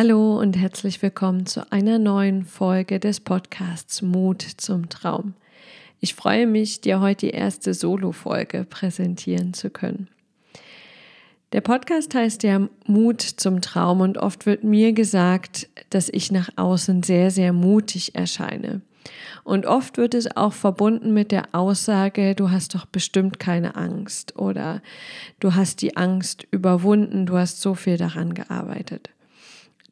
Hallo und herzlich willkommen zu einer neuen Folge des Podcasts Mut zum Traum. Ich freue mich, dir heute die erste Solo-Folge präsentieren zu können. Der Podcast heißt ja Mut zum Traum und oft wird mir gesagt, dass ich nach außen sehr, sehr mutig erscheine. Und oft wird es auch verbunden mit der Aussage, du hast doch bestimmt keine Angst oder du hast die Angst überwunden, du hast so viel daran gearbeitet.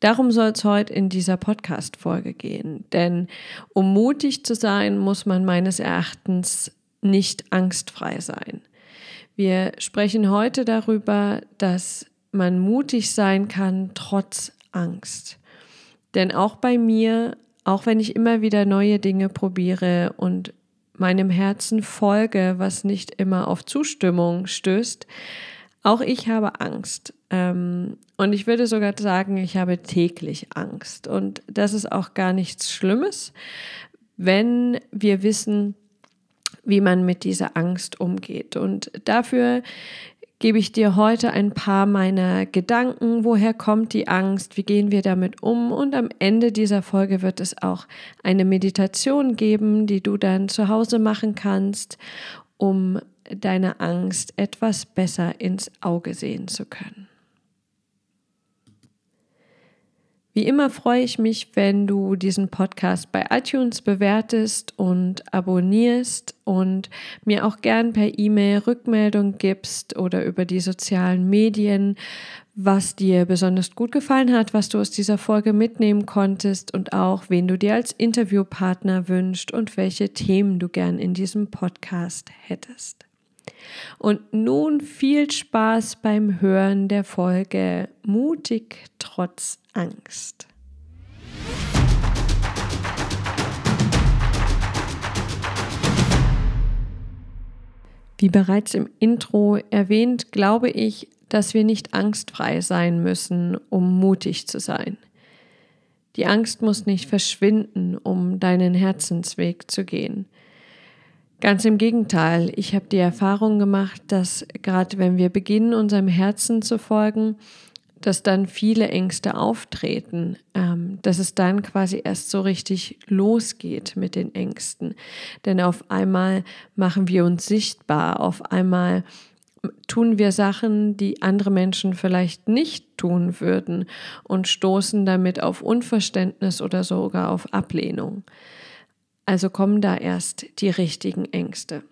Darum soll es heute in dieser Podcast-Folge gehen. Denn um mutig zu sein, muss man meines Erachtens nicht angstfrei sein. Wir sprechen heute darüber, dass man mutig sein kann trotz Angst. Denn auch bei mir, auch wenn ich immer wieder neue Dinge probiere und meinem Herzen folge, was nicht immer auf Zustimmung stößt, auch ich habe Angst. Ähm, und ich würde sogar sagen, ich habe täglich Angst. Und das ist auch gar nichts Schlimmes, wenn wir wissen, wie man mit dieser Angst umgeht. Und dafür gebe ich dir heute ein paar meiner Gedanken, woher kommt die Angst, wie gehen wir damit um und am Ende dieser Folge wird es auch eine Meditation geben, die du dann zu Hause machen kannst, um deine Angst etwas besser ins Auge sehen zu können. Wie immer freue ich mich, wenn du diesen Podcast bei iTunes bewertest und abonnierst und mir auch gern per E-Mail Rückmeldung gibst oder über die sozialen Medien, was dir besonders gut gefallen hat, was du aus dieser Folge mitnehmen konntest und auch wen du dir als Interviewpartner wünschst und welche Themen du gern in diesem Podcast hättest. Und nun viel Spaß beim Hören der Folge Mutig trotz Angst. Wie bereits im Intro erwähnt, glaube ich, dass wir nicht angstfrei sein müssen, um mutig zu sein. Die Angst muss nicht verschwinden, um deinen Herzensweg zu gehen. Ganz im Gegenteil, ich habe die Erfahrung gemacht, dass gerade wenn wir beginnen, unserem Herzen zu folgen, dass dann viele Ängste auftreten, ähm, dass es dann quasi erst so richtig losgeht mit den Ängsten. Denn auf einmal machen wir uns sichtbar, auf einmal tun wir Sachen, die andere Menschen vielleicht nicht tun würden und stoßen damit auf Unverständnis oder sogar auf Ablehnung. Also kommen da erst die richtigen Ängste.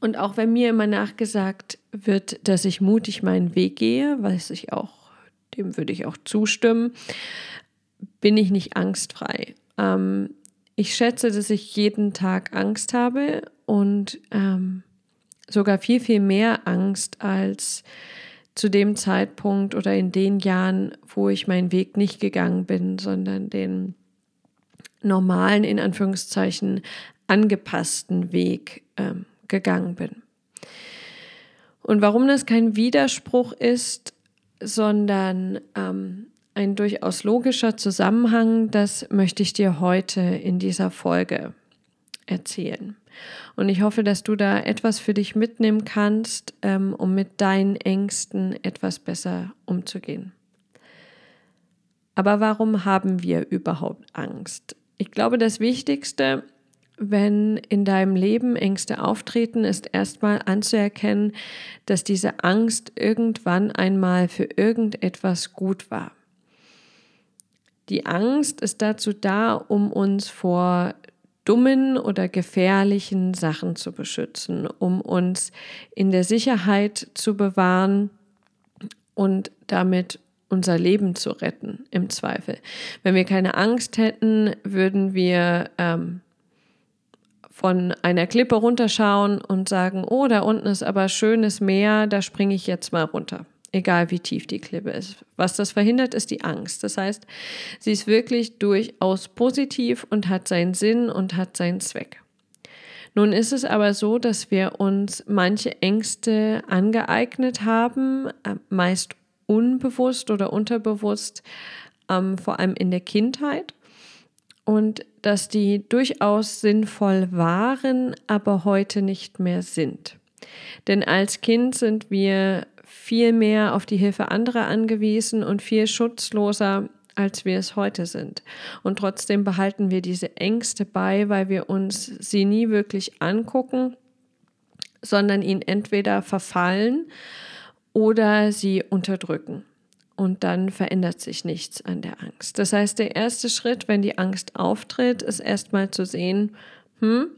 Und auch wenn mir immer nachgesagt wird, dass ich mutig meinen Weg gehe, weiß ich auch, dem würde ich auch zustimmen, bin ich nicht angstfrei. Ähm, ich schätze, dass ich jeden Tag Angst habe und ähm, sogar viel, viel mehr Angst als zu dem Zeitpunkt oder in den Jahren, wo ich meinen Weg nicht gegangen bin, sondern den normalen, in Anführungszeichen, angepassten Weg ähm, gegangen bin. Und warum das kein Widerspruch ist, sondern ähm, ein durchaus logischer Zusammenhang, das möchte ich dir heute in dieser Folge erzählen. Und ich hoffe, dass du da etwas für dich mitnehmen kannst, ähm, um mit deinen Ängsten etwas besser umzugehen. Aber warum haben wir überhaupt Angst? Ich glaube, das Wichtigste, wenn in deinem Leben Ängste auftreten, ist erstmal anzuerkennen, dass diese Angst irgendwann einmal für irgendetwas gut war. Die Angst ist dazu da, um uns vor dummen oder gefährlichen Sachen zu beschützen, um uns in der Sicherheit zu bewahren und damit unser Leben zu retten, im Zweifel. Wenn wir keine Angst hätten, würden wir ähm, von einer Klippe runterschauen und sagen, oh, da unten ist aber schönes Meer, da springe ich jetzt mal runter. Egal wie tief die Klippe ist. Was das verhindert, ist die Angst. Das heißt, sie ist wirklich durchaus positiv und hat seinen Sinn und hat seinen Zweck. Nun ist es aber so, dass wir uns manche Ängste angeeignet haben, äh, meist unbewusst oder unterbewusst, ähm, vor allem in der Kindheit. Und dass die durchaus sinnvoll waren, aber heute nicht mehr sind. Denn als Kind sind wir viel mehr auf die Hilfe anderer angewiesen und viel schutzloser, als wir es heute sind. Und trotzdem behalten wir diese Ängste bei, weil wir uns sie nie wirklich angucken, sondern ihnen entweder verfallen oder sie unterdrücken. Und dann verändert sich nichts an der Angst. Das heißt, der erste Schritt, wenn die Angst auftritt, ist erstmal zu sehen, hm,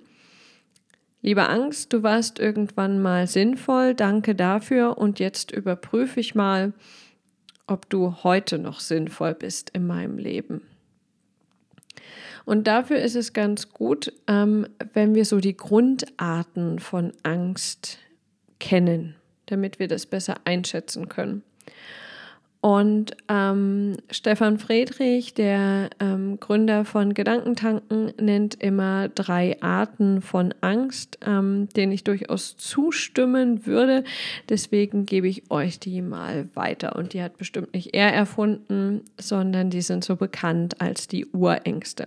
Liebe Angst, du warst irgendwann mal sinnvoll, danke dafür und jetzt überprüfe ich mal, ob du heute noch sinnvoll bist in meinem Leben. Und dafür ist es ganz gut, ähm, wenn wir so die Grundarten von Angst kennen, damit wir das besser einschätzen können. Und ähm, Stefan Friedrich, der ähm, Gründer von Gedankentanken, nennt immer drei Arten von Angst, ähm, denen ich durchaus zustimmen würde. Deswegen gebe ich euch die mal weiter. Und die hat bestimmt nicht er erfunden, sondern die sind so bekannt als die Urängste.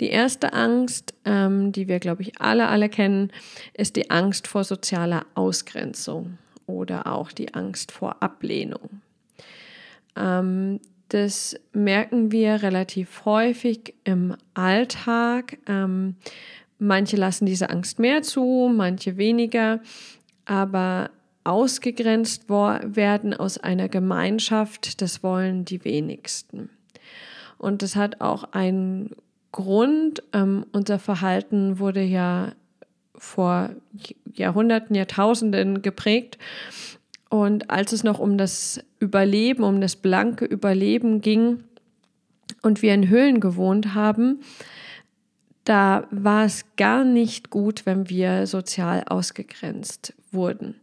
Die erste Angst, ähm, die wir, glaube ich, alle, alle kennen, ist die Angst vor sozialer Ausgrenzung oder auch die Angst vor Ablehnung. Ähm, das merken wir relativ häufig im Alltag. Ähm, manche lassen diese Angst mehr zu, manche weniger, aber ausgegrenzt werden aus einer Gemeinschaft, das wollen die wenigsten. Und das hat auch einen Grund. Ähm, unser Verhalten wurde ja vor Jahrhunderten, Jahrtausenden geprägt. Und als es noch um das Überleben, um das blanke Überleben ging und wir in Höhlen gewohnt haben, da war es gar nicht gut, wenn wir sozial ausgegrenzt wurden.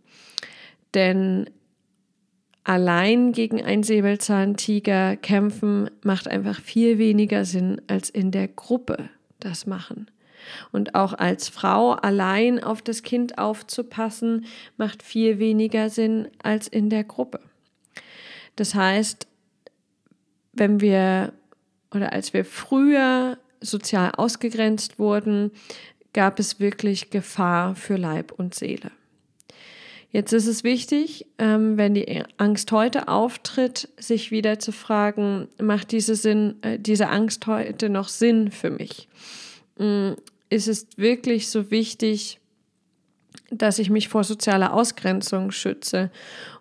Denn allein gegen einen Säbelzahntiger kämpfen macht einfach viel weniger Sinn, als in der Gruppe das machen. Und auch als Frau allein auf das Kind aufzupassen, macht viel weniger Sinn als in der Gruppe. Das heißt, wenn wir oder als wir früher sozial ausgegrenzt wurden, gab es wirklich Gefahr für Leib und Seele. Jetzt ist es wichtig, ähm, wenn die Angst heute auftritt, sich wieder zu fragen, macht diese, Sinn, äh, diese Angst heute noch Sinn für mich? Mm, ist es wirklich so wichtig, dass ich mich vor sozialer Ausgrenzung schütze.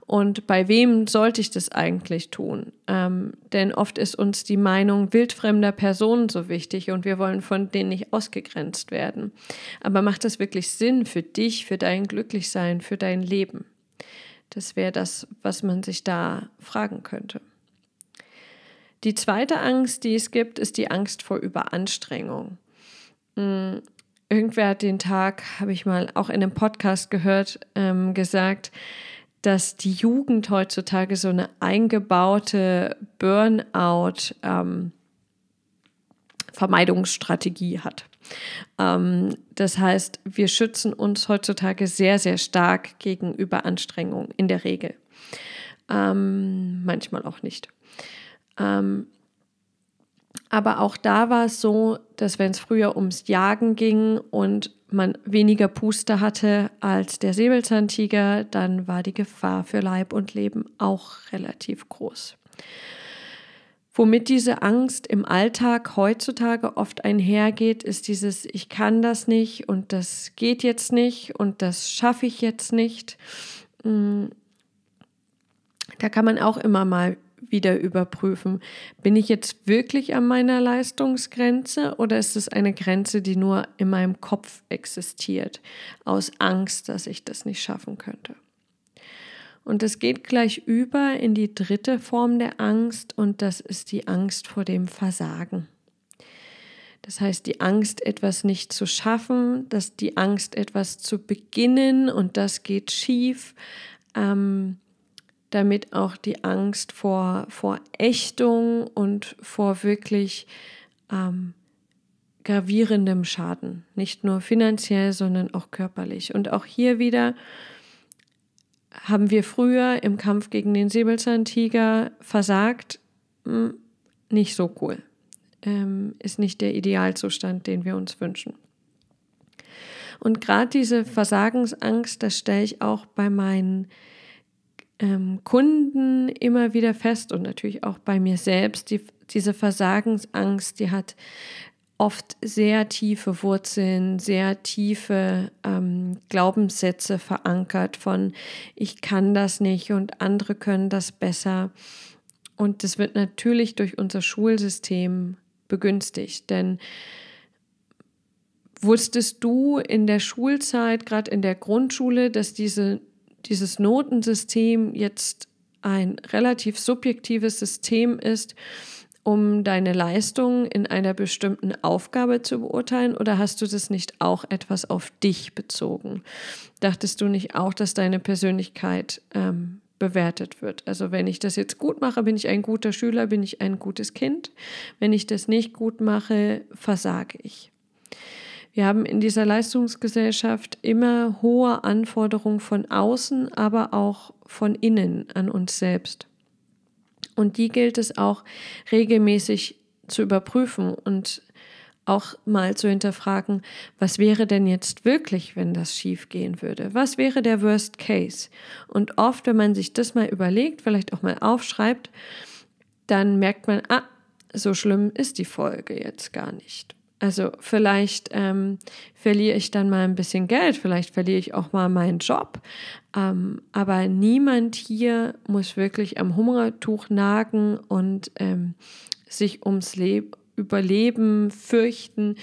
Und bei wem sollte ich das eigentlich tun? Ähm, denn oft ist uns die Meinung wildfremder Personen so wichtig und wir wollen von denen nicht ausgegrenzt werden. Aber macht das wirklich Sinn für dich, für dein Glücklichsein, für dein Leben? Das wäre das, was man sich da fragen könnte. Die zweite Angst, die es gibt, ist die Angst vor Überanstrengung. Hm, irgendwer hat den Tag, habe ich mal auch in einem Podcast gehört, ähm, gesagt, dass die Jugend heutzutage so eine eingebaute Burnout ähm, Vermeidungsstrategie hat. Ähm, das heißt, wir schützen uns heutzutage sehr, sehr stark gegen Überanstrengung in der Regel. Ähm, manchmal auch nicht. Ähm, aber auch da war es so, dass wenn es früher ums Jagen ging und man weniger Puste hatte als der Säbelzahntiger, dann war die Gefahr für Leib und Leben auch relativ groß. Womit diese Angst im Alltag heutzutage oft einhergeht, ist dieses Ich kann das nicht und das geht jetzt nicht und das schaffe ich jetzt nicht. Mm. Da kann man auch immer mal wieder überprüfen. Bin ich jetzt wirklich an meiner Leistungsgrenze oder ist es eine Grenze, die nur in meinem Kopf existiert, aus Angst, dass ich das nicht schaffen könnte? Und es geht gleich über in die dritte Form der Angst und das ist die Angst vor dem Versagen. Das heißt, die Angst, etwas nicht zu schaffen, dass die Angst, etwas zu beginnen und das geht schief. Ähm, damit auch die Angst vor, vor Ächtung und vor wirklich ähm, gravierendem Schaden, nicht nur finanziell, sondern auch körperlich. Und auch hier wieder haben wir früher im Kampf gegen den Säbelzahntiger versagt, hm, nicht so cool. Ähm, ist nicht der Idealzustand, den wir uns wünschen. Und gerade diese Versagensangst, das stelle ich auch bei meinen ähm, Kunden immer wieder fest und natürlich auch bei mir selbst, die, diese Versagensangst, die hat oft sehr tiefe Wurzeln, sehr tiefe ähm, Glaubenssätze verankert von ich kann das nicht und andere können das besser. Und das wird natürlich durch unser Schulsystem begünstigt, denn wusstest du in der Schulzeit, gerade in der Grundschule, dass diese, dieses Notensystem jetzt ein relativ subjektives System ist, um deine Leistung in einer bestimmten Aufgabe zu beurteilen oder hast du das nicht auch etwas auf dich bezogen? Dachtest du nicht auch, dass deine Persönlichkeit ähm, bewertet wird? Also wenn ich das jetzt gut mache, bin ich ein guter Schüler, bin ich ein gutes Kind. Wenn ich das nicht gut mache, versage ich. Wir haben in dieser Leistungsgesellschaft immer hohe Anforderungen von außen, aber auch von innen an uns selbst. Und die gilt es auch regelmäßig zu überprüfen und auch mal zu hinterfragen, was wäre denn jetzt wirklich, wenn das schief gehen würde? Was wäre der Worst Case? Und oft, wenn man sich das mal überlegt, vielleicht auch mal aufschreibt, dann merkt man, ah, so schlimm ist die Folge jetzt gar nicht. Also vielleicht ähm, verliere ich dann mal ein bisschen Geld, vielleicht verliere ich auch mal meinen Job. Ähm, aber niemand hier muss wirklich am Hungertuch nagen und ähm, sich ums Leben Überleben fürchten,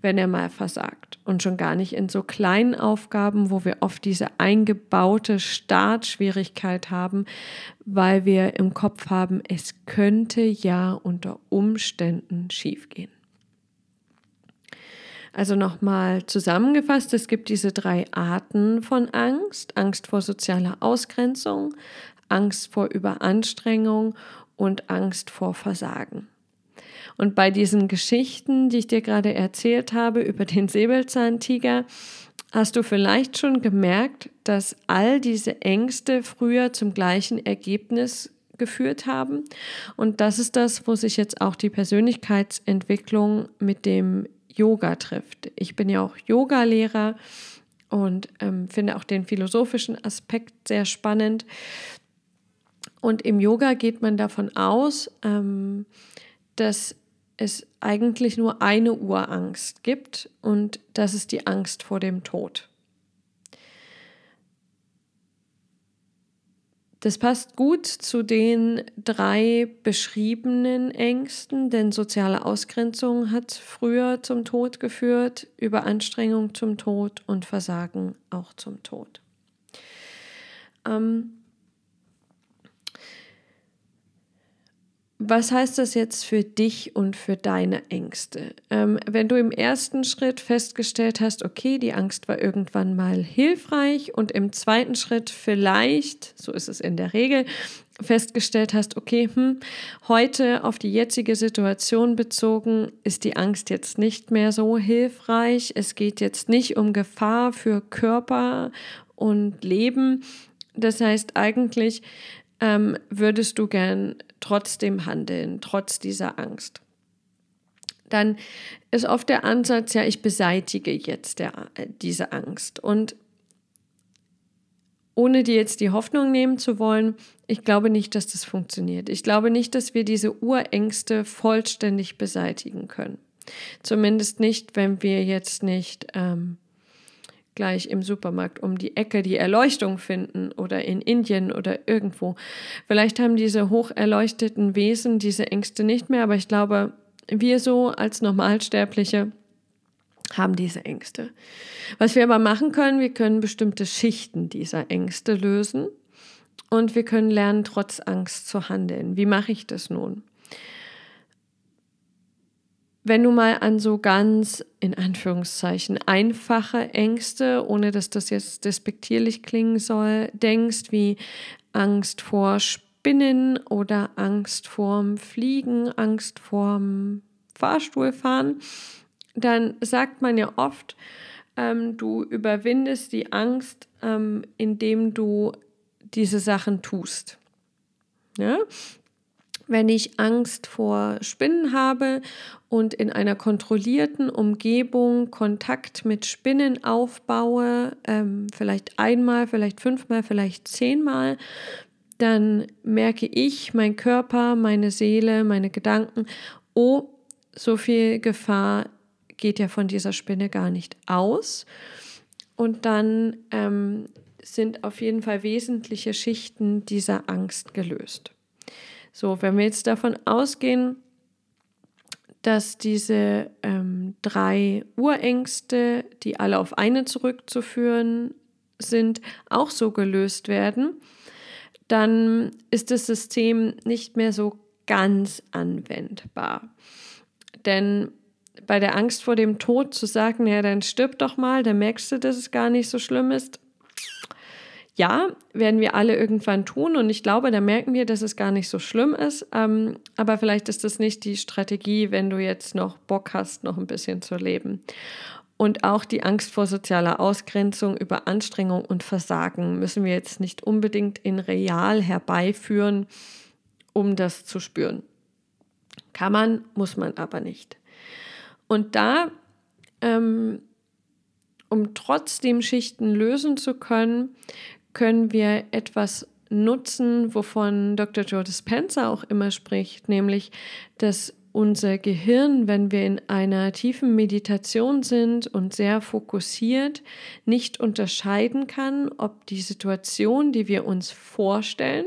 wenn er mal versagt. Und schon gar nicht in so kleinen Aufgaben, wo wir oft diese eingebaute Startschwierigkeit haben, weil wir im Kopf haben, es könnte ja unter Umständen schiefgehen. Also nochmal zusammengefasst, es gibt diese drei Arten von Angst. Angst vor sozialer Ausgrenzung, Angst vor Überanstrengung und Angst vor Versagen. Und bei diesen Geschichten, die ich dir gerade erzählt habe über den Säbelzahntiger, hast du vielleicht schon gemerkt, dass all diese Ängste früher zum gleichen Ergebnis geführt haben. Und das ist das, wo sich jetzt auch die Persönlichkeitsentwicklung mit dem Yoga trifft. Ich bin ja auch Yoga-Lehrer und ähm, finde auch den philosophischen Aspekt sehr spannend. Und im Yoga geht man davon aus, ähm, dass es eigentlich nur eine Urangst gibt und das ist die Angst vor dem Tod. Das passt gut zu den drei beschriebenen Ängsten, denn soziale Ausgrenzung hat früher zum Tod geführt, Überanstrengung zum Tod und Versagen auch zum Tod. Ähm, Was heißt das jetzt für dich und für deine Ängste? Ähm, wenn du im ersten Schritt festgestellt hast, okay, die Angst war irgendwann mal hilfreich und im zweiten Schritt vielleicht, so ist es in der Regel, festgestellt hast, okay, hm, heute auf die jetzige Situation bezogen ist die Angst jetzt nicht mehr so hilfreich. Es geht jetzt nicht um Gefahr für Körper und Leben. Das heißt eigentlich, ähm, würdest du gern trotzdem handeln, trotz dieser Angst. Dann ist oft der Ansatz, ja, ich beseitige jetzt der, äh, diese Angst. Und ohne dir jetzt die Hoffnung nehmen zu wollen, ich glaube nicht, dass das funktioniert. Ich glaube nicht, dass wir diese Urängste vollständig beseitigen können. Zumindest nicht, wenn wir jetzt nicht ähm, gleich im Supermarkt um die Ecke die Erleuchtung finden oder in Indien oder irgendwo. Vielleicht haben diese hocherleuchteten Wesen diese Ängste nicht mehr, aber ich glaube, wir so als Normalsterbliche haben diese Ängste. Was wir aber machen können, wir können bestimmte Schichten dieser Ängste lösen und wir können lernen, trotz Angst zu handeln. Wie mache ich das nun? Wenn du mal an so ganz, in Anführungszeichen, einfache Ängste, ohne dass das jetzt despektierlich klingen soll, denkst, wie Angst vor Spinnen oder Angst vorm Fliegen, Angst vorm Fahrstuhlfahren, dann sagt man ja oft, ähm, du überwindest die Angst, ähm, indem du diese Sachen tust. Ja? wenn ich Angst vor Spinnen habe und in einer kontrollierten Umgebung Kontakt mit Spinnen aufbaue, ähm, vielleicht einmal, vielleicht fünfmal, vielleicht zehnmal, dann merke ich, mein Körper, meine Seele, meine Gedanken, oh, so viel Gefahr geht ja von dieser Spinne gar nicht aus. Und dann ähm, sind auf jeden Fall wesentliche Schichten dieser Angst gelöst. So, wenn wir jetzt davon ausgehen, dass diese ähm, drei Urängste, die alle auf eine zurückzuführen sind, auch so gelöst werden, dann ist das System nicht mehr so ganz anwendbar. Denn bei der Angst vor dem Tod zu sagen, ja, dann stirb doch mal, dann merkst du, dass es gar nicht so schlimm ist. Ja, werden wir alle irgendwann tun und ich glaube, da merken wir, dass es gar nicht so schlimm ist. Ähm, aber vielleicht ist das nicht die Strategie, wenn du jetzt noch Bock hast, noch ein bisschen zu leben. Und auch die Angst vor sozialer Ausgrenzung, über Anstrengung und Versagen müssen wir jetzt nicht unbedingt in real herbeiführen, um das zu spüren. Kann man, muss man aber nicht. Und da, ähm, um trotzdem Schichten lösen zu können, können wir etwas nutzen, wovon Dr. Joe Dispenza auch immer spricht, nämlich, dass unser Gehirn, wenn wir in einer tiefen Meditation sind und sehr fokussiert, nicht unterscheiden kann, ob die Situation, die wir uns vorstellen,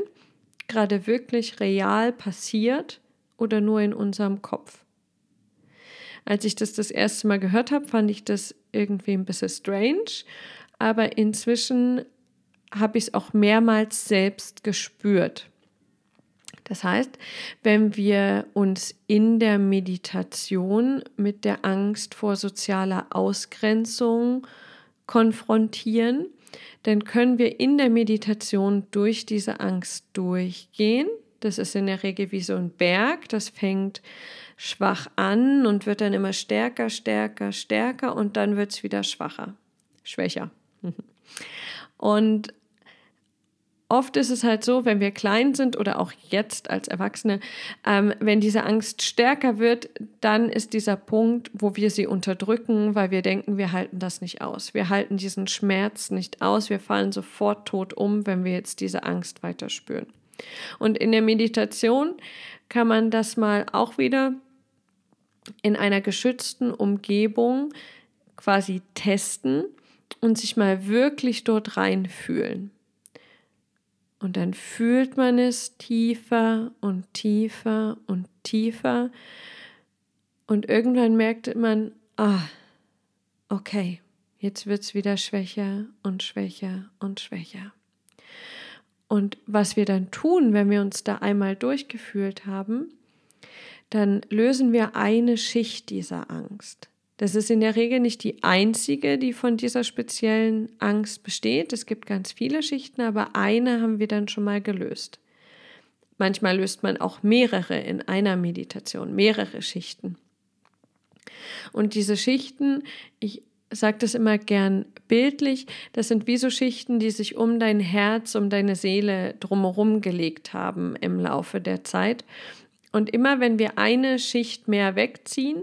gerade wirklich real passiert oder nur in unserem Kopf. Als ich das das erste Mal gehört habe, fand ich das irgendwie ein bisschen strange, aber inzwischen habe ich es auch mehrmals selbst gespürt. Das heißt, wenn wir uns in der Meditation mit der Angst vor sozialer Ausgrenzung konfrontieren, dann können wir in der Meditation durch diese Angst durchgehen. Das ist in der Regel wie so ein Berg, das fängt schwach an und wird dann immer stärker, stärker, stärker und dann wird es wieder schwacher, schwächer. Und oft ist es halt so, wenn wir klein sind oder auch jetzt als Erwachsene, ähm, wenn diese Angst stärker wird, dann ist dieser Punkt, wo wir sie unterdrücken, weil wir denken, wir halten das nicht aus. Wir halten diesen Schmerz nicht aus. Wir fallen sofort tot um, wenn wir jetzt diese Angst weiter spüren. Und in der Meditation kann man das mal auch wieder in einer geschützten Umgebung quasi testen und sich mal wirklich dort reinfühlen. Und dann fühlt man es tiefer und tiefer und tiefer. Und irgendwann merkt man, ah, okay, jetzt wird es wieder schwächer und schwächer und schwächer. Und was wir dann tun, wenn wir uns da einmal durchgefühlt haben, dann lösen wir eine Schicht dieser Angst. Das ist in der Regel nicht die einzige, die von dieser speziellen Angst besteht. Es gibt ganz viele Schichten, aber eine haben wir dann schon mal gelöst. Manchmal löst man auch mehrere in einer Meditation, mehrere Schichten. Und diese Schichten, ich sage das immer gern bildlich, das sind wie so Schichten, die sich um dein Herz, um deine Seele drumherum gelegt haben im Laufe der Zeit. Und immer wenn wir eine Schicht mehr wegziehen,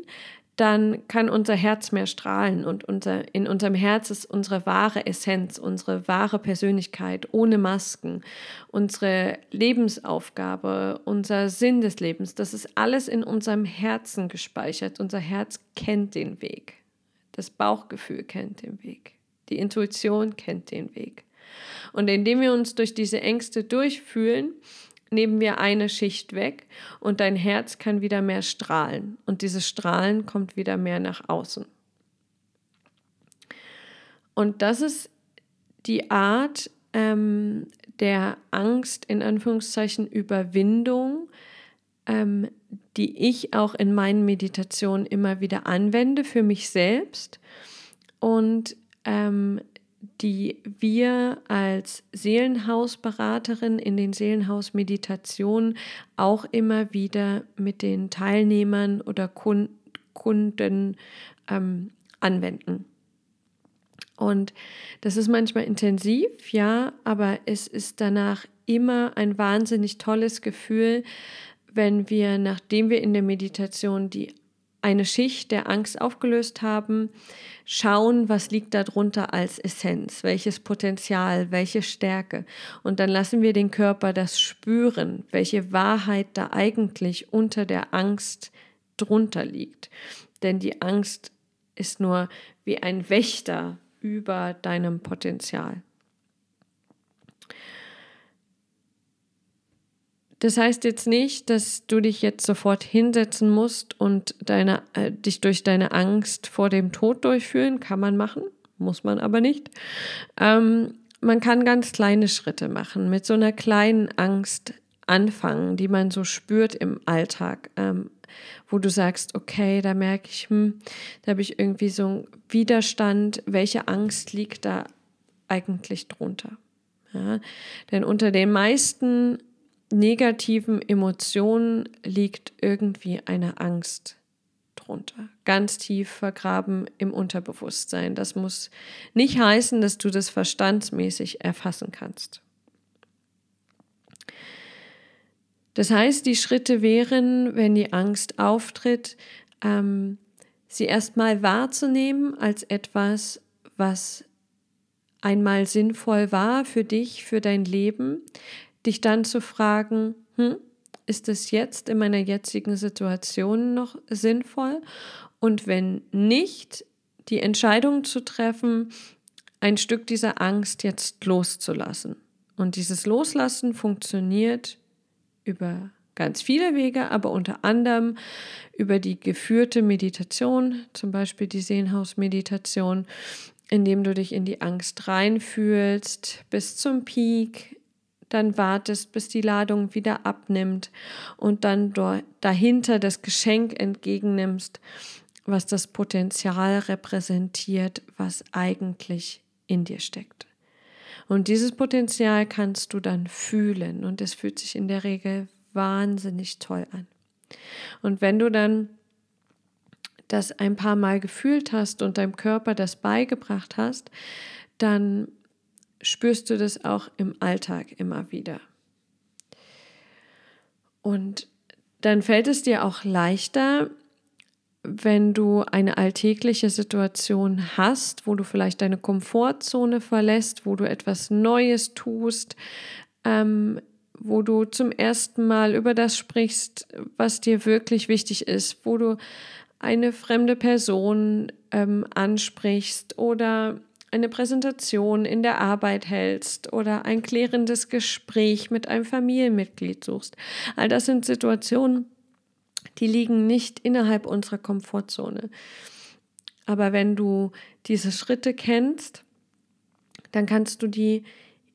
dann kann unser Herz mehr strahlen und unser, in unserem Herz ist unsere wahre Essenz, unsere wahre Persönlichkeit ohne Masken, unsere Lebensaufgabe, unser Sinn des Lebens. Das ist alles in unserem Herzen gespeichert. Unser Herz kennt den Weg. Das Bauchgefühl kennt den Weg. Die Intuition kennt den Weg. Und indem wir uns durch diese Ängste durchfühlen, nehmen wir eine Schicht weg und dein Herz kann wieder mehr strahlen und dieses Strahlen kommt wieder mehr nach außen. Und das ist die Art ähm, der Angst in Anführungszeichen Überwindung, ähm, die ich auch in meinen Meditationen immer wieder anwende für mich selbst und ähm, die wir als Seelenhausberaterin in den Seelenhausmeditationen auch immer wieder mit den Teilnehmern oder Kunden ähm, anwenden. Und das ist manchmal intensiv, ja, aber es ist danach immer ein wahnsinnig tolles Gefühl, wenn wir, nachdem wir in der Meditation die eine Schicht der Angst aufgelöst haben, schauen, was liegt darunter als Essenz, welches Potenzial, welche Stärke. Und dann lassen wir den Körper das spüren, welche Wahrheit da eigentlich unter der Angst drunter liegt. Denn die Angst ist nur wie ein Wächter über deinem Potenzial. Das heißt jetzt nicht, dass du dich jetzt sofort hinsetzen musst und deine, äh, dich durch deine Angst vor dem Tod durchführen. Kann man machen, muss man aber nicht. Ähm, man kann ganz kleine Schritte machen, mit so einer kleinen Angst anfangen, die man so spürt im Alltag, ähm, wo du sagst, okay, da merke ich, hm, da habe ich irgendwie so einen Widerstand. Welche Angst liegt da eigentlich drunter? Ja, denn unter den meisten negativen Emotionen liegt irgendwie eine Angst drunter, ganz tief vergraben im Unterbewusstsein. Das muss nicht heißen, dass du das verstandsmäßig erfassen kannst. Das heißt, die Schritte wären, wenn die Angst auftritt, ähm, sie erstmal wahrzunehmen als etwas, was einmal sinnvoll war für dich, für dein Leben, dich dann zu fragen, hm, ist es jetzt in meiner jetzigen Situation noch sinnvoll? Und wenn nicht, die Entscheidung zu treffen, ein Stück dieser Angst jetzt loszulassen. Und dieses Loslassen funktioniert über ganz viele Wege, aber unter anderem über die geführte Meditation, zum Beispiel die Sehenhausmeditation, indem du dich in die Angst reinfühlst bis zum Peak, dann wartest, bis die Ladung wieder abnimmt und dann dahinter das Geschenk entgegennimmst, was das Potenzial repräsentiert, was eigentlich in dir steckt. Und dieses Potenzial kannst du dann fühlen und es fühlt sich in der Regel wahnsinnig toll an. Und wenn du dann das ein paar Mal gefühlt hast und deinem Körper das beigebracht hast, dann spürst du das auch im Alltag immer wieder. Und dann fällt es dir auch leichter, wenn du eine alltägliche Situation hast, wo du vielleicht deine Komfortzone verlässt, wo du etwas Neues tust, ähm, wo du zum ersten Mal über das sprichst, was dir wirklich wichtig ist, wo du eine fremde Person ähm, ansprichst oder eine Präsentation in der Arbeit hältst oder ein klärendes Gespräch mit einem Familienmitglied suchst. All das sind Situationen, die liegen nicht innerhalb unserer Komfortzone. Aber wenn du diese Schritte kennst, dann kannst du die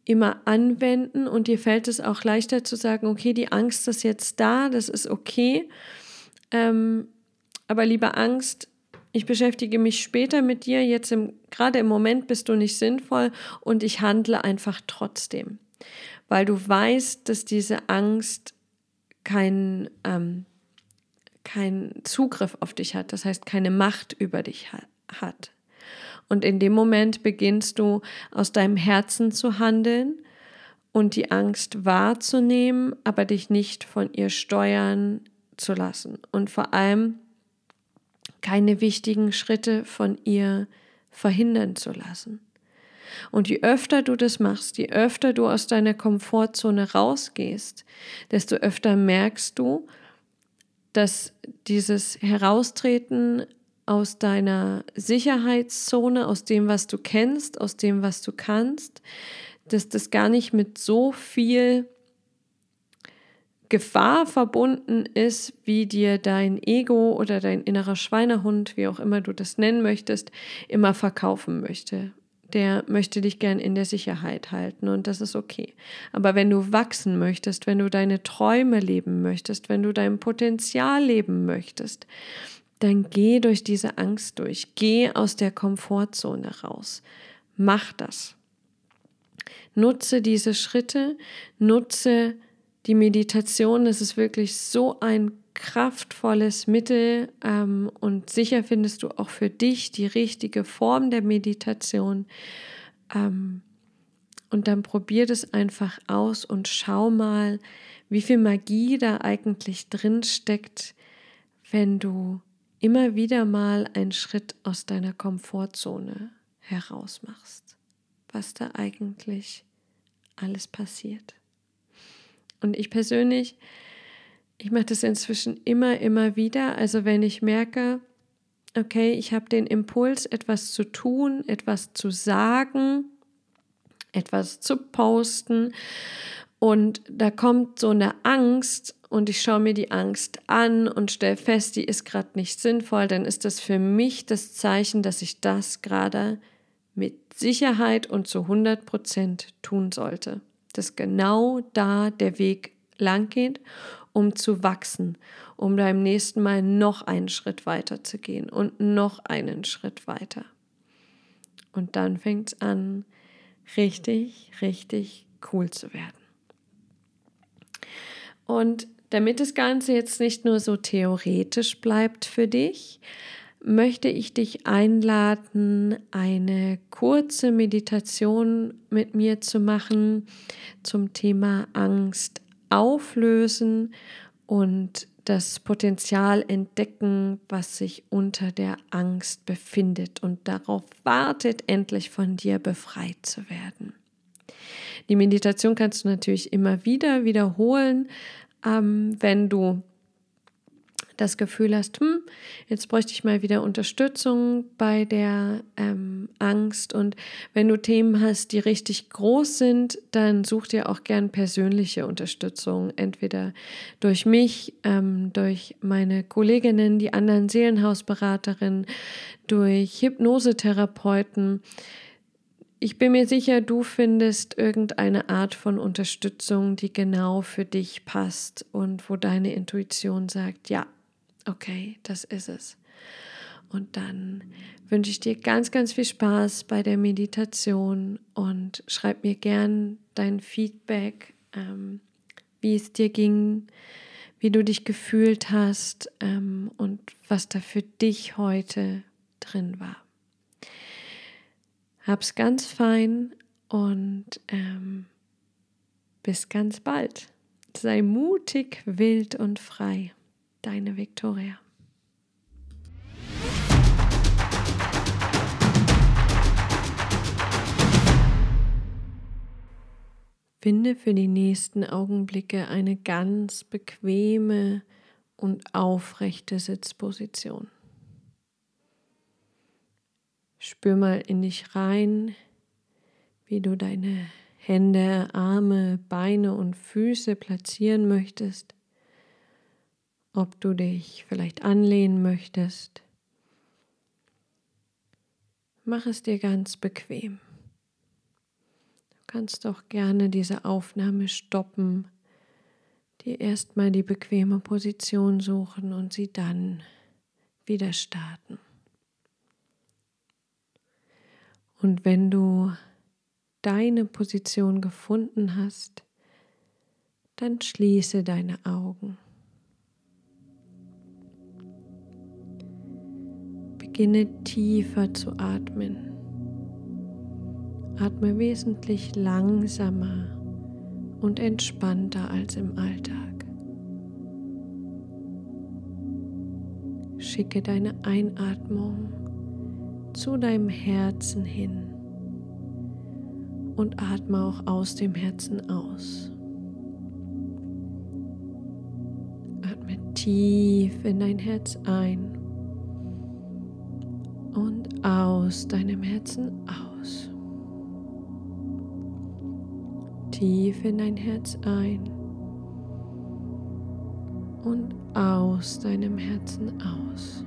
immer anwenden und dir fällt es auch leichter zu sagen, okay, die Angst ist jetzt da, das ist okay. Ähm, aber liebe Angst, ich beschäftige mich später mit dir, jetzt im, gerade im Moment bist du nicht sinnvoll und ich handle einfach trotzdem, weil du weißt, dass diese Angst keinen ähm, kein Zugriff auf dich hat, das heißt keine Macht über dich hat. Und in dem Moment beginnst du aus deinem Herzen zu handeln und die Angst wahrzunehmen, aber dich nicht von ihr steuern zu lassen. Und vor allem keine wichtigen Schritte von ihr verhindern zu lassen. Und je öfter du das machst, je öfter du aus deiner Komfortzone rausgehst, desto öfter merkst du, dass dieses Heraustreten aus deiner Sicherheitszone, aus dem, was du kennst, aus dem, was du kannst, dass das gar nicht mit so viel Gefahr verbunden ist, wie dir dein Ego oder dein innerer Schweinehund, wie auch immer du das nennen möchtest, immer verkaufen möchte. Der möchte dich gern in der Sicherheit halten und das ist okay. Aber wenn du wachsen möchtest, wenn du deine Träume leben möchtest, wenn du dein Potenzial leben möchtest, dann geh durch diese Angst durch. Geh aus der Komfortzone raus. Mach das. Nutze diese Schritte, nutze die Meditation, das ist wirklich so ein kraftvolles Mittel ähm, und sicher findest du auch für dich die richtige Form der Meditation. Ähm, und dann probier das einfach aus und schau mal, wie viel Magie da eigentlich drin steckt, wenn du immer wieder mal einen Schritt aus deiner Komfortzone heraus machst, was da eigentlich alles passiert. Und ich persönlich, ich mache das inzwischen immer, immer wieder. Also wenn ich merke, okay, ich habe den Impuls, etwas zu tun, etwas zu sagen, etwas zu posten und da kommt so eine Angst und ich schaue mir die Angst an und stelle fest, die ist gerade nicht sinnvoll, dann ist das für mich das Zeichen, dass ich das gerade mit Sicherheit und zu 100 Prozent tun sollte. Dass genau da der Weg lang geht, um zu wachsen, um beim nächsten Mal noch einen Schritt weiter zu gehen und noch einen Schritt weiter. Und dann fängt es an, richtig, richtig cool zu werden. Und damit das Ganze jetzt nicht nur so theoretisch bleibt für dich, möchte ich dich einladen, eine kurze Meditation mit mir zu machen zum Thema Angst auflösen und das Potenzial entdecken, was sich unter der Angst befindet und darauf wartet, endlich von dir befreit zu werden. Die Meditation kannst du natürlich immer wieder wiederholen, ähm, wenn du das Gefühl hast, hm, jetzt bräuchte ich mal wieder Unterstützung bei der ähm, Angst. Und wenn du Themen hast, die richtig groß sind, dann such dir auch gern persönliche Unterstützung, entweder durch mich, ähm, durch meine Kolleginnen, die anderen Seelenhausberaterinnen, durch Hypnosetherapeuten. Ich bin mir sicher, du findest irgendeine Art von Unterstützung, die genau für dich passt und wo deine Intuition sagt, ja, okay, das ist es. Und dann wünsche ich dir ganz, ganz viel Spaß bei der Meditation und schreib mir gern dein Feedback, ähm, wie es dir ging, wie du dich gefühlt hast ähm, und was da für dich heute drin war. Hab's ganz fein und ähm, bis ganz bald. Sei mutig, wild und frei. Deine Viktoria. Finde für die nächsten Augenblicke eine ganz bequeme und aufrechte Sitzposition. Spür mal in dich rein, wie du deine Hände, Arme, Beine und Füße platzieren möchtest. Ob du dich vielleicht anlehnen möchtest. Mach es dir ganz bequem. Du kannst auch gerne diese Aufnahme stoppen, dir erstmal die bequeme Position suchen und sie dann wieder starten. Und wenn du deine Position gefunden hast, dann schließe deine Augen. Beginne tiefer zu atmen. Atme wesentlich langsamer und entspannter als im Alltag. Schicke deine Einatmung zu deinem Herzen hin und atme auch aus dem Herzen aus. Atme tief in dein Herz ein und aus deinem Herzen aus. Tief in dein Herz ein und aus deinem Herzen aus.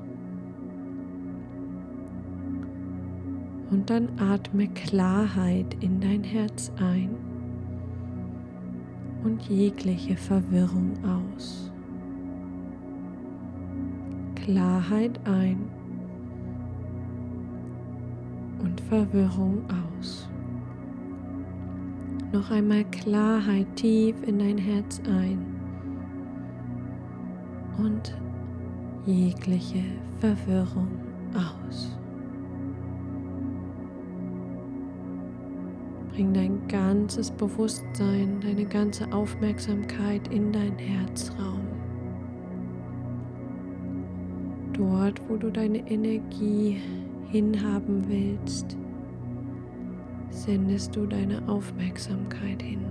Und dann atme Klarheit in dein Herz ein und jegliche Verwirrung aus. Klarheit ein und Verwirrung aus. Noch einmal Klarheit tief in dein Herz ein und jegliche Verwirrung aus. Bring dein ganzes Bewusstsein, deine ganze Aufmerksamkeit in dein Herzraum. Dort, wo du deine Energie hinhaben willst, sendest du deine Aufmerksamkeit hin.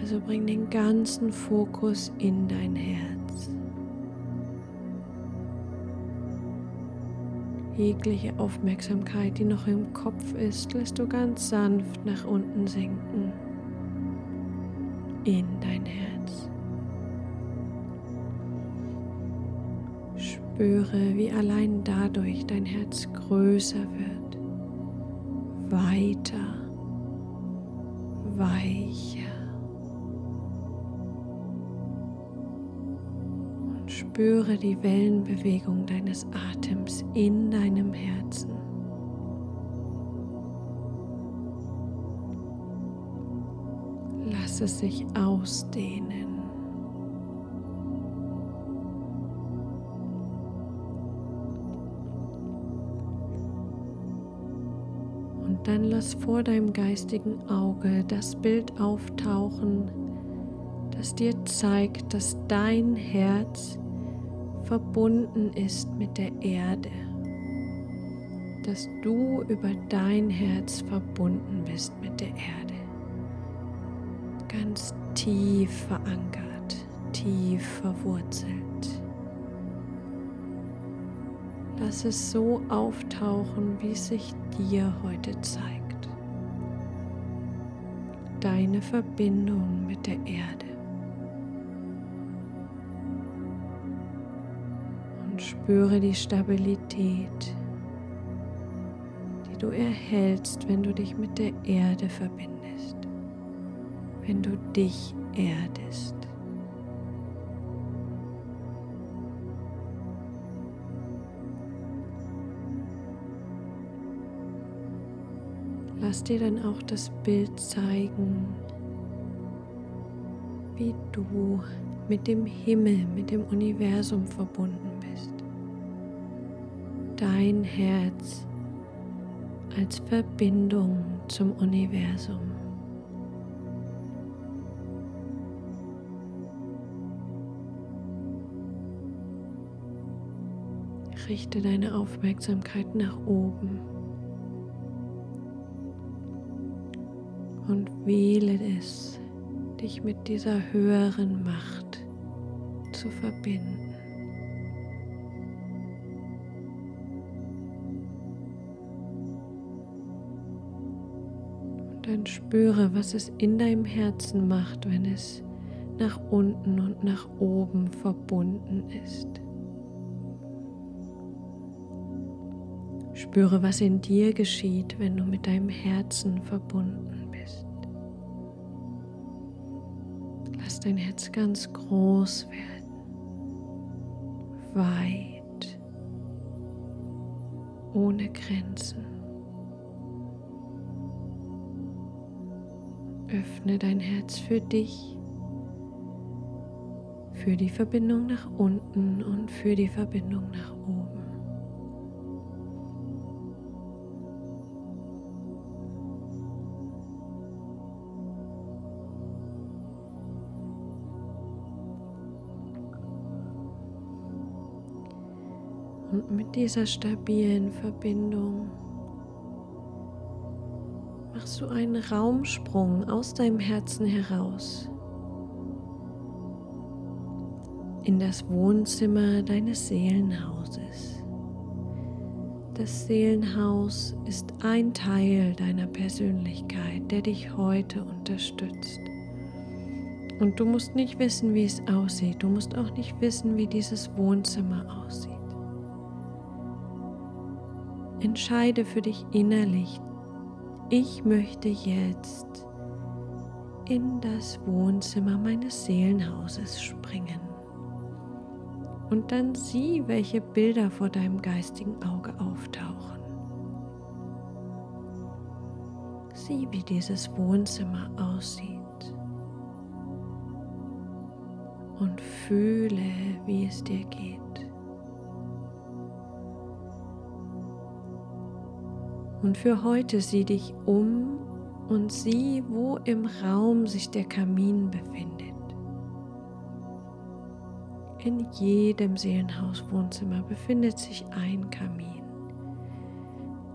Also bring den ganzen Fokus in dein Herz. Jegliche Aufmerksamkeit, die noch im Kopf ist, lässt du ganz sanft nach unten sinken in dein Herz. Spüre, wie allein dadurch dein Herz größer wird, weiter, weicher. Und spüre die Wellenbewegung deines Atems in deinem Herzen. Lass es sich ausdehnen. Dann lass vor deinem geistigen Auge das Bild auftauchen, das dir zeigt, dass dein Herz verbunden ist mit der Erde, dass du über dein Herz verbunden bist mit der Erde, ganz tief verankert, tief verwurzelt. Lass es so auftauchen, wie es sich dir heute zeigt. Deine Verbindung mit der Erde. Und spüre die Stabilität, die du erhältst, wenn du dich mit der Erde verbindest, wenn du dich erdest. Lass dir dann auch das Bild zeigen, wie du mit dem Himmel, mit dem Universum verbunden bist. Dein Herz als Verbindung zum Universum. Richte deine Aufmerksamkeit nach oben. Und wähle es, dich mit dieser höheren Macht zu verbinden. Und dann spüre, was es in deinem Herzen macht, wenn es nach unten und nach oben verbunden ist. Spüre, was in dir geschieht, wenn du mit deinem Herzen verbunden dein Herz ganz groß werden, weit, ohne Grenzen. Öffne dein Herz für dich, für die Verbindung nach unten und für die Verbindung nach oben. Und mit dieser stabilen Verbindung machst du einen Raumsprung aus deinem Herzen heraus in das Wohnzimmer deines Seelenhauses. Das Seelenhaus ist ein Teil deiner Persönlichkeit, der dich heute unterstützt. Und du musst nicht wissen, wie es aussieht. Du musst auch nicht wissen, wie dieses Wohnzimmer aussieht. Entscheide für dich innerlich, ich möchte jetzt in das Wohnzimmer meines Seelenhauses springen. Und dann sieh, welche Bilder vor deinem geistigen Auge auftauchen. Sieh, wie dieses Wohnzimmer aussieht. Und fühle, wie es dir geht. Und für heute sieh dich um und sieh, wo im Raum sich der Kamin befindet. In jedem Seelenhaus-Wohnzimmer befindet sich ein Kamin.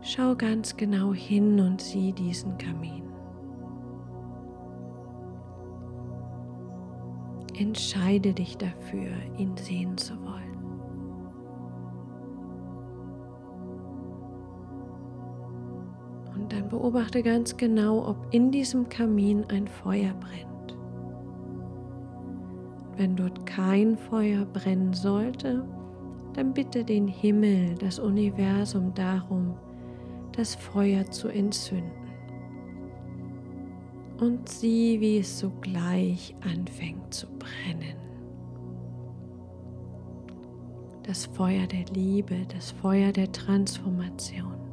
Schau ganz genau hin und sieh diesen Kamin. Entscheide dich dafür, ihn sehen zu wollen. Beobachte ganz genau, ob in diesem Kamin ein Feuer brennt. Wenn dort kein Feuer brennen sollte, dann bitte den Himmel, das Universum darum, das Feuer zu entzünden. Und sieh, wie es sogleich anfängt zu brennen. Das Feuer der Liebe, das Feuer der Transformation.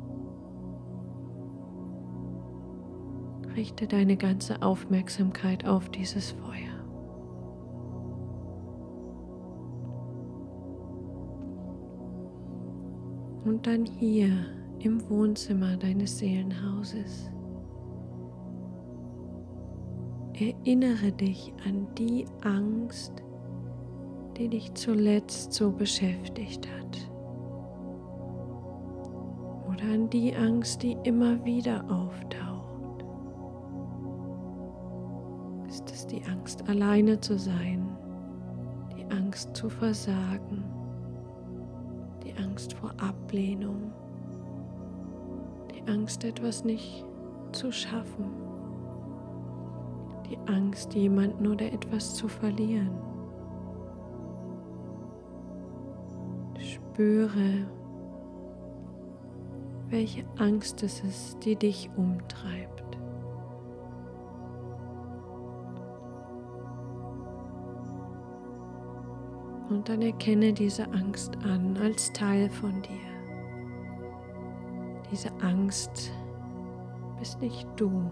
Richte deine ganze Aufmerksamkeit auf dieses Feuer. Und dann hier im Wohnzimmer deines Seelenhauses. Erinnere dich an die Angst, die dich zuletzt so beschäftigt hat. Oder an die Angst, die immer wieder auftaucht. Die Angst, alleine zu sein, die Angst zu versagen, die Angst vor Ablehnung, die Angst, etwas nicht zu schaffen, die Angst, jemanden oder etwas zu verlieren. Spüre, welche Angst es ist, die dich umtreibt. Und dann erkenne diese Angst an als Teil von dir. Diese Angst bist nicht du,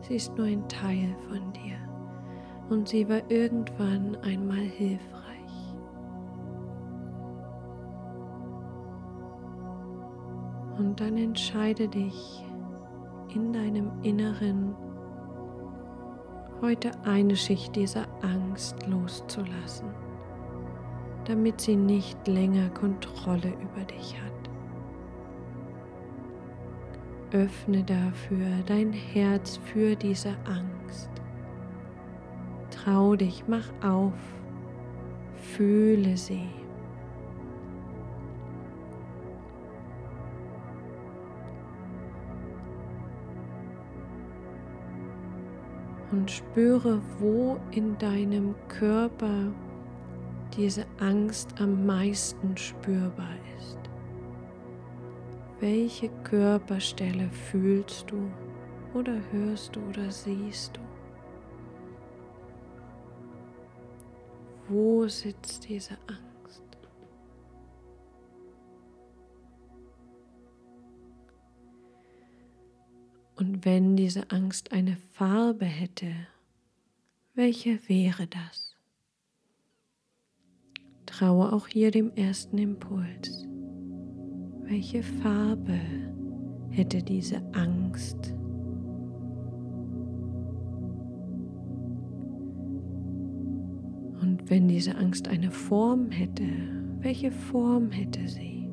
sie ist nur ein Teil von dir. Und sie war irgendwann einmal hilfreich. Und dann entscheide dich in deinem Inneren heute eine Schicht dieser Angst loszulassen damit sie nicht länger Kontrolle über dich hat. Öffne dafür dein Herz für diese Angst. Trau dich, mach auf, fühle sie. Und spüre, wo in deinem Körper diese Angst am meisten spürbar ist. Welche Körperstelle fühlst du oder hörst du oder siehst du? Wo sitzt diese Angst? Und wenn diese Angst eine Farbe hätte, welche wäre das? Traue auch hier dem ersten Impuls. Welche Farbe hätte diese Angst? Und wenn diese Angst eine Form hätte, welche Form hätte sie?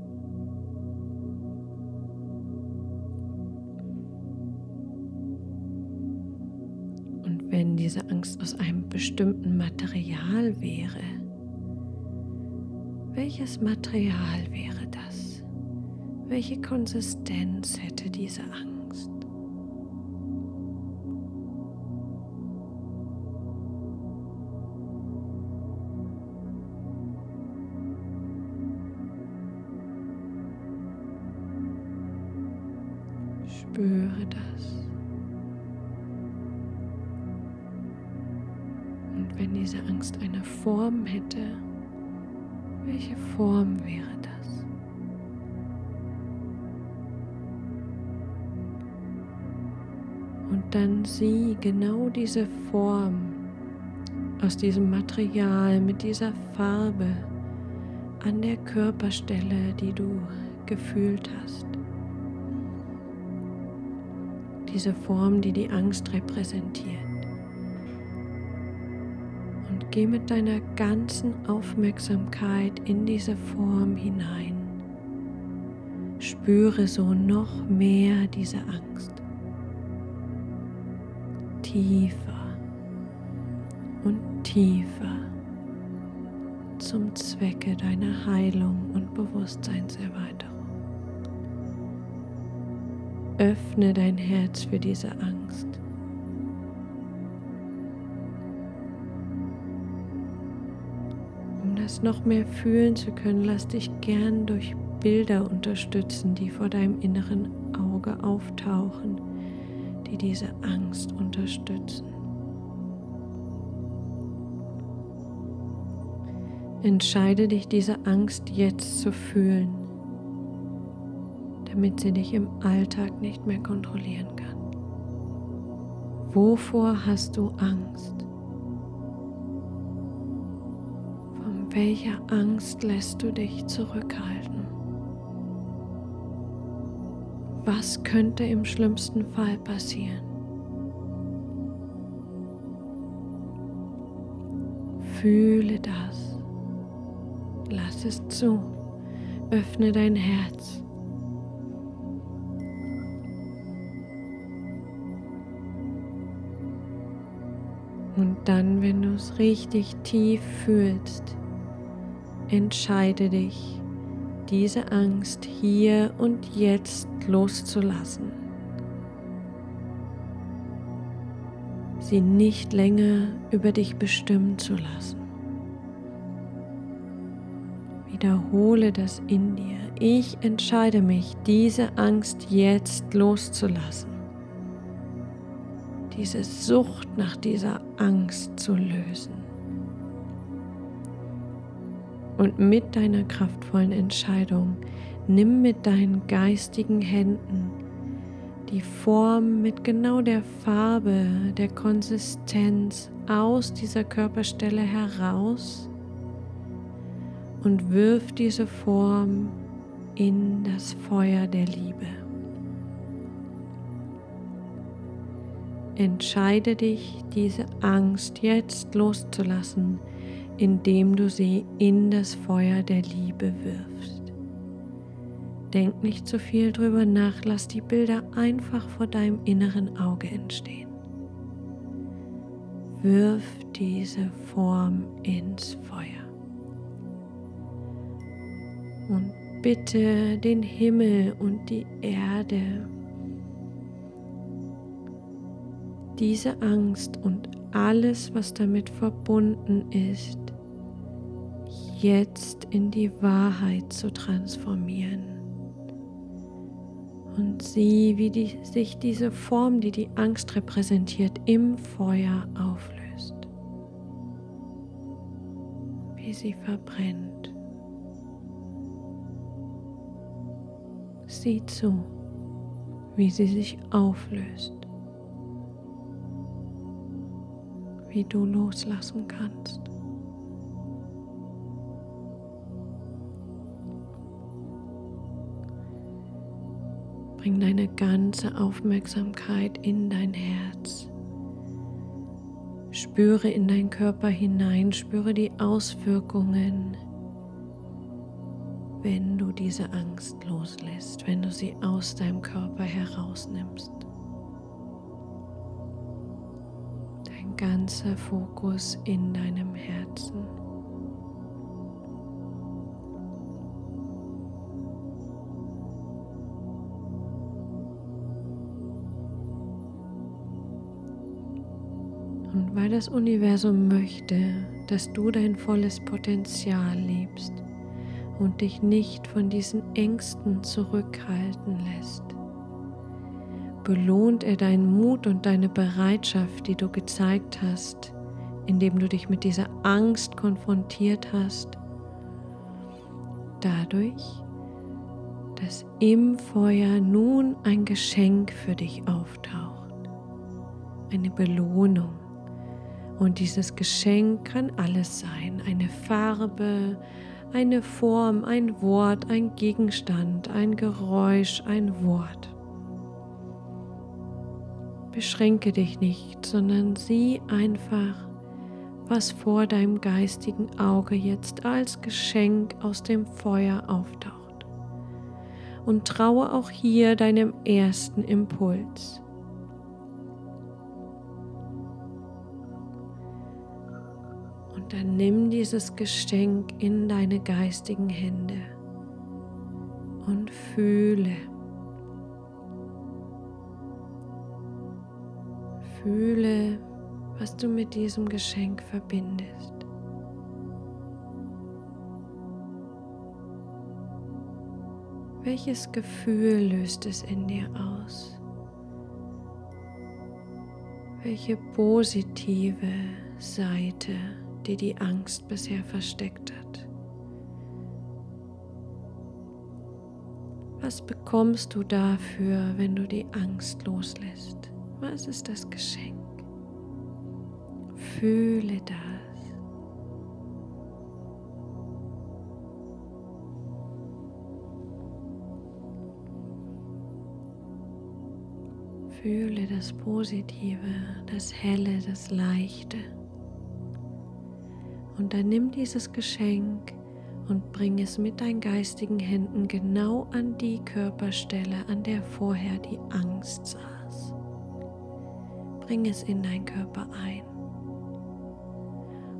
Und wenn diese Angst aus einem bestimmten Material wäre, welches Material wäre das? Welche Konsistenz hätte diese Angst? Spüre das. Und wenn diese Angst eine Form hätte, welche Form wäre das? Und dann sieh genau diese Form aus diesem Material mit dieser Farbe an der Körperstelle, die du gefühlt hast. Diese Form, die die Angst repräsentiert. Geh mit deiner ganzen Aufmerksamkeit in diese Form hinein. Spüre so noch mehr diese Angst. Tiefer und tiefer zum Zwecke deiner Heilung und Bewusstseinserweiterung. Öffne dein Herz für diese Angst. Noch mehr fühlen zu können, lass dich gern durch Bilder unterstützen, die vor deinem inneren Auge auftauchen, die diese Angst unterstützen. Entscheide dich, diese Angst jetzt zu fühlen, damit sie dich im Alltag nicht mehr kontrollieren kann. Wovor hast du Angst? Welcher Angst lässt du dich zurückhalten? Was könnte im schlimmsten Fall passieren? Fühle das. Lass es zu. Öffne dein Herz. Und dann, wenn du es richtig tief fühlst, entscheide dich, diese Angst hier und jetzt loszulassen. Sie nicht länger über dich bestimmen zu lassen. Wiederhole das in dir. Ich entscheide mich, diese Angst jetzt loszulassen. Diese Sucht nach dieser Angst zu lösen. Mit deiner kraftvollen Entscheidung nimm mit deinen geistigen Händen die Form mit genau der Farbe, der Konsistenz aus dieser Körperstelle heraus und wirf diese Form in das Feuer der Liebe. Entscheide dich, diese Angst jetzt loszulassen, indem du sie in das Feuer der Liebe wirfst. Denk nicht zu viel drüber nach, lass die Bilder einfach vor deinem inneren Auge entstehen. Wirf diese Form ins Feuer und bitte den Himmel und die Erde, diese Angst und alles, was damit verbunden ist, jetzt in die Wahrheit zu transformieren. Und sieh, wie die, sich diese Form, die die Angst repräsentiert, im Feuer auflöst. Wie sie verbrennt. Sieh zu, wie sie sich auflöst, wie du loslassen kannst. Bring deine ganze Aufmerksamkeit in dein Herz. Spüre in deinen Körper hinein, spüre die Auswirkungen wenn du diese Angst loslässt, wenn du sie aus deinem Körper herausnimmst. Dein ganzer Fokus in deinem Herzen. Weil das Universum möchte, dass du dein volles Potenzial lebst, und dich nicht von diesen Ängsten zurückhalten lässt. Belohnt er deinen Mut und deine Bereitschaft, die du gezeigt hast, indem du dich mit dieser Angst konfrontiert hast, dadurch, dass im Feuer nun ein Geschenk für dich auftaucht, eine Belohnung. Und dieses Geschenk kann alles sein, eine Farbe, eine Form, ein Wort, ein Gegenstand, ein Geräusch, ein Wort. Beschränke dich nicht, sondern sieh einfach, was vor deinem geistigen Auge jetzt als Geschenk aus dem Feuer auftaucht. Und traue auch hier deinem ersten Impuls. Dann nimm dieses Geschenk in deine geistigen Hände und fühle. Fühle, was du mit diesem Geschenk verbindest. Welches Gefühl löst es in dir aus? Welche positive Seite, die die Angst bisher versteckt hat? Was bekommst du dafür, wenn du die Angst loslässt? Was ist das Geschenk? Fühle das. Fühle das Positive, das Helle, das Leichte. Dann nimm dieses Geschenk und bring es mit deinen geistigen Händen genau an die Körperstelle, an der vorher die Angst saß. Bring es in deinen Körper ein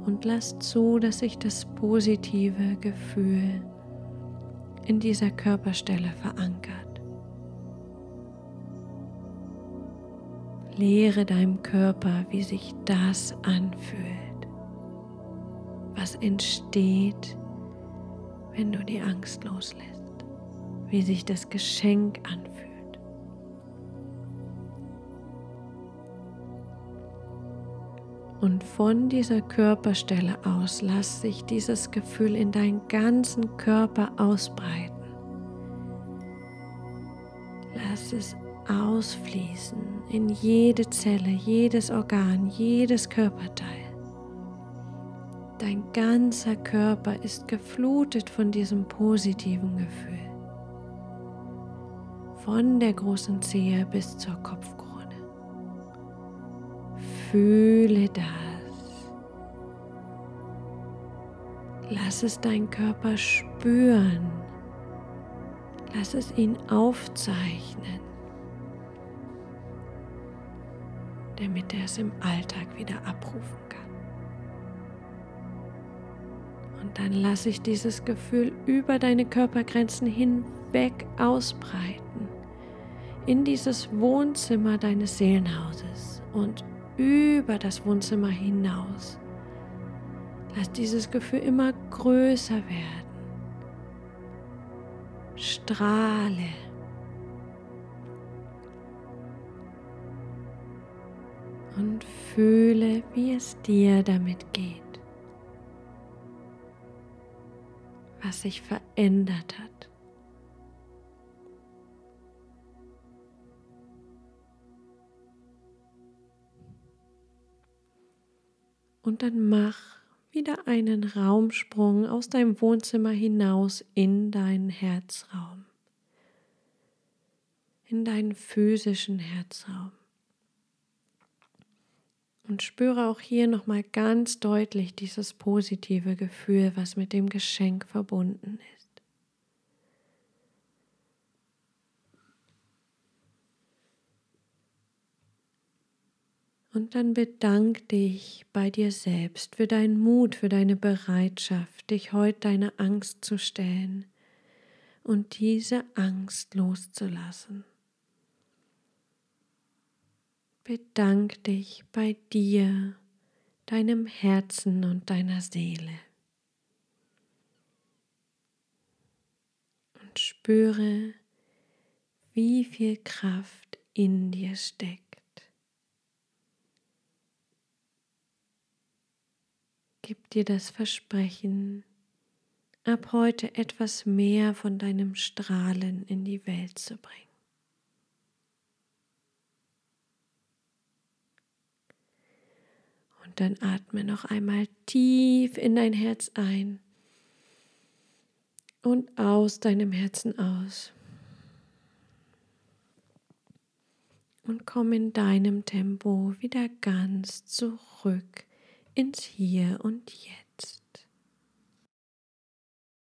und lass zu, dass sich das positive Gefühl in dieser Körperstelle verankert. Lehre deinem Körper, wie sich das anfühlt, was entsteht, wenn du die Angst loslässt, wie sich das Geschenk anfühlt. Und von dieser Körperstelle aus lass sich dieses Gefühl in deinen ganzen Körper ausbreiten. Lass es ausfließen in jede Zelle, jedes Organ, jedes Körperteil. Dein ganzer Körper ist geflutet von diesem positiven Gefühl. Von der großen Zehe bis zur Kopfkrone. Fühle das. Lass es dein Körper spüren. Lass es ihn aufzeichnen, damit er es im Alltag wieder abrufen kann. Und dann lasse ich dieses Gefühl über deine Körpergrenzen hinweg ausbreiten in dieses Wohnzimmer deines Seelenhauses und über das Wohnzimmer hinaus. Lass dieses Gefühl immer größer werden. Strahle. Und fühle, wie es dir damit geht. Was sich verändert hat. Und dann mach wieder einen Raumsprung aus deinem Wohnzimmer hinaus in deinen Herzraum, in deinen physischen Herzraum. Und spüre auch hier nochmal ganz deutlich dieses positive Gefühl, was mit dem Geschenk verbunden ist. Und dann bedank dich bei dir selbst für deinen Mut, für deine Bereitschaft, dich heute deine Angst zu stellen und diese Angst loszulassen. Bedank dich bei dir, deinem Herzen und deiner Seele. Und spüre, wie viel Kraft in dir steckt. Gib dir das Versprechen, ab heute etwas mehr von deinem Strahlen in die Welt zu bringen. Und dann atme noch einmal tief in dein Herz ein und aus deinem Herzen aus. Und komm in deinem Tempo wieder ganz zurück ins Hier und Jetzt.